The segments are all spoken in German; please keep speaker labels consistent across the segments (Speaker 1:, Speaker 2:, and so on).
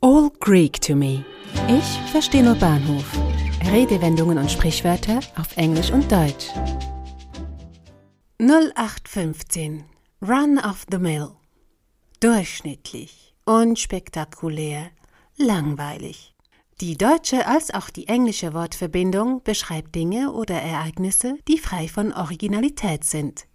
Speaker 1: All Greek to me. Ich verstehe nur Bahnhof. Redewendungen und Sprichwörter auf Englisch und Deutsch. 0815 Run of the Mill. Durchschnittlich, unspektakulär, langweilig. Die deutsche als auch die englische Wortverbindung beschreibt Dinge oder Ereignisse, die frei von Originalität sind.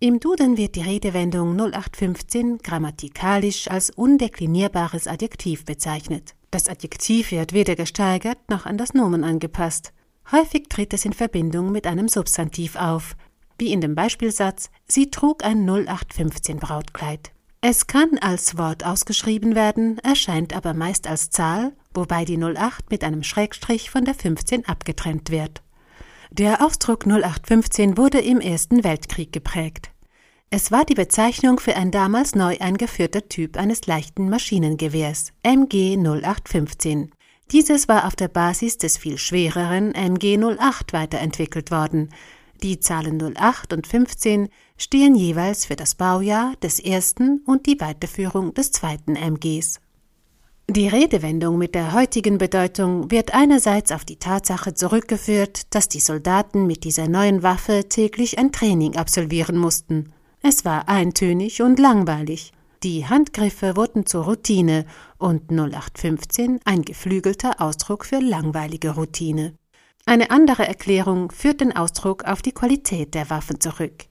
Speaker 1: Im Duden wird die Redewendung 0815 grammatikalisch als undeklinierbares Adjektiv bezeichnet. Das Adjektiv wird weder gesteigert noch an das Nomen angepasst. Häufig tritt es in Verbindung mit einem Substantiv auf, wie in dem Beispielsatz Sie trug ein 0815 Brautkleid. Es kann als Wort ausgeschrieben werden, erscheint aber meist als Zahl, wobei die 08 mit einem Schrägstrich von der 15 abgetrennt wird. Der Ausdruck 0815 wurde im Ersten Weltkrieg geprägt. Es war die Bezeichnung für ein damals neu eingeführter Typ eines leichten Maschinengewehrs, MG 0815. Dieses war auf der Basis des viel schwereren MG 08 weiterentwickelt worden. Die Zahlen 08 und 15 stehen jeweils für das Baujahr des ersten und die Weiterführung des zweiten MGs. Die Redewendung mit der heutigen Bedeutung wird einerseits auf die Tatsache zurückgeführt, dass die Soldaten mit dieser neuen Waffe täglich ein Training absolvieren mussten. Es war eintönig und langweilig. Die Handgriffe wurden zur Routine und 0815 ein geflügelter Ausdruck für langweilige Routine. Eine andere Erklärung führt den Ausdruck auf die Qualität der Waffen zurück.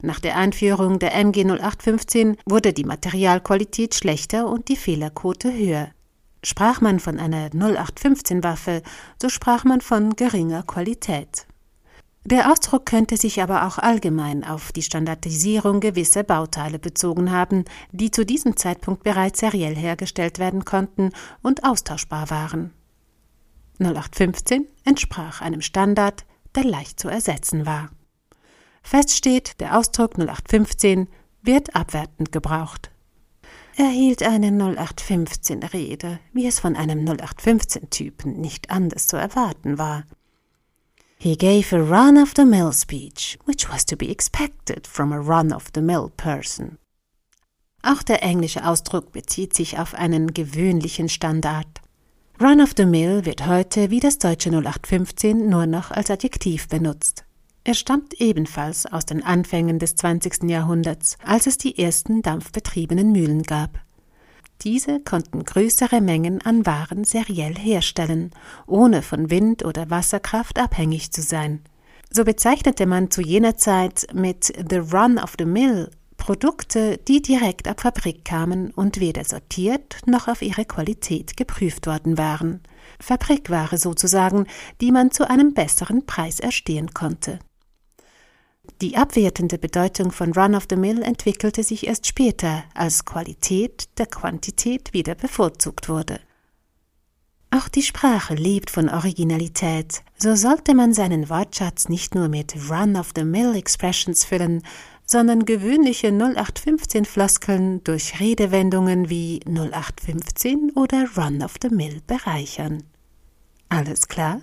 Speaker 1: Nach der Einführung der MG 0815 wurde die Materialqualität schlechter und die Fehlerquote höher. Sprach man von einer 0815 Waffe, so sprach man von geringer Qualität. Der Ausdruck könnte sich aber auch allgemein auf die Standardisierung gewisser Bauteile bezogen haben, die zu diesem Zeitpunkt bereits seriell hergestellt werden konnten und austauschbar waren. 0815 entsprach einem Standard, der leicht zu ersetzen war. Fest steht, der Ausdruck 0815 wird abwertend gebraucht. Er hielt eine 0815-Rede, wie es von einem 0815-Typen nicht anders zu erwarten war. He gave a run-of-the-mill speech, which was to be expected from a run-of-the-mill person. Auch der englische Ausdruck bezieht sich auf einen gewöhnlichen Standard. Run of the Mill wird heute wie das deutsche 0815 nur noch als Adjektiv benutzt. Er stammt ebenfalls aus den Anfängen des 20. Jahrhunderts, als es die ersten dampfbetriebenen Mühlen gab. Diese konnten größere Mengen an Waren seriell herstellen, ohne von Wind oder Wasserkraft abhängig zu sein. So bezeichnete man zu jener Zeit mit The Run of the Mill Produkte, die direkt ab Fabrik kamen und weder sortiert noch auf ihre Qualität geprüft worden waren. Fabrikware sozusagen, die man zu einem besseren Preis erstehen konnte. Die abwertende Bedeutung von Run of the Mill entwickelte sich erst später, als Qualität der Quantität wieder bevorzugt wurde. Auch die Sprache lebt von Originalität, so sollte man seinen Wortschatz nicht nur mit Run of the Mill Expressions füllen, sondern gewöhnliche 0815 Floskeln durch Redewendungen wie 0815 oder Run of the Mill bereichern. Alles klar?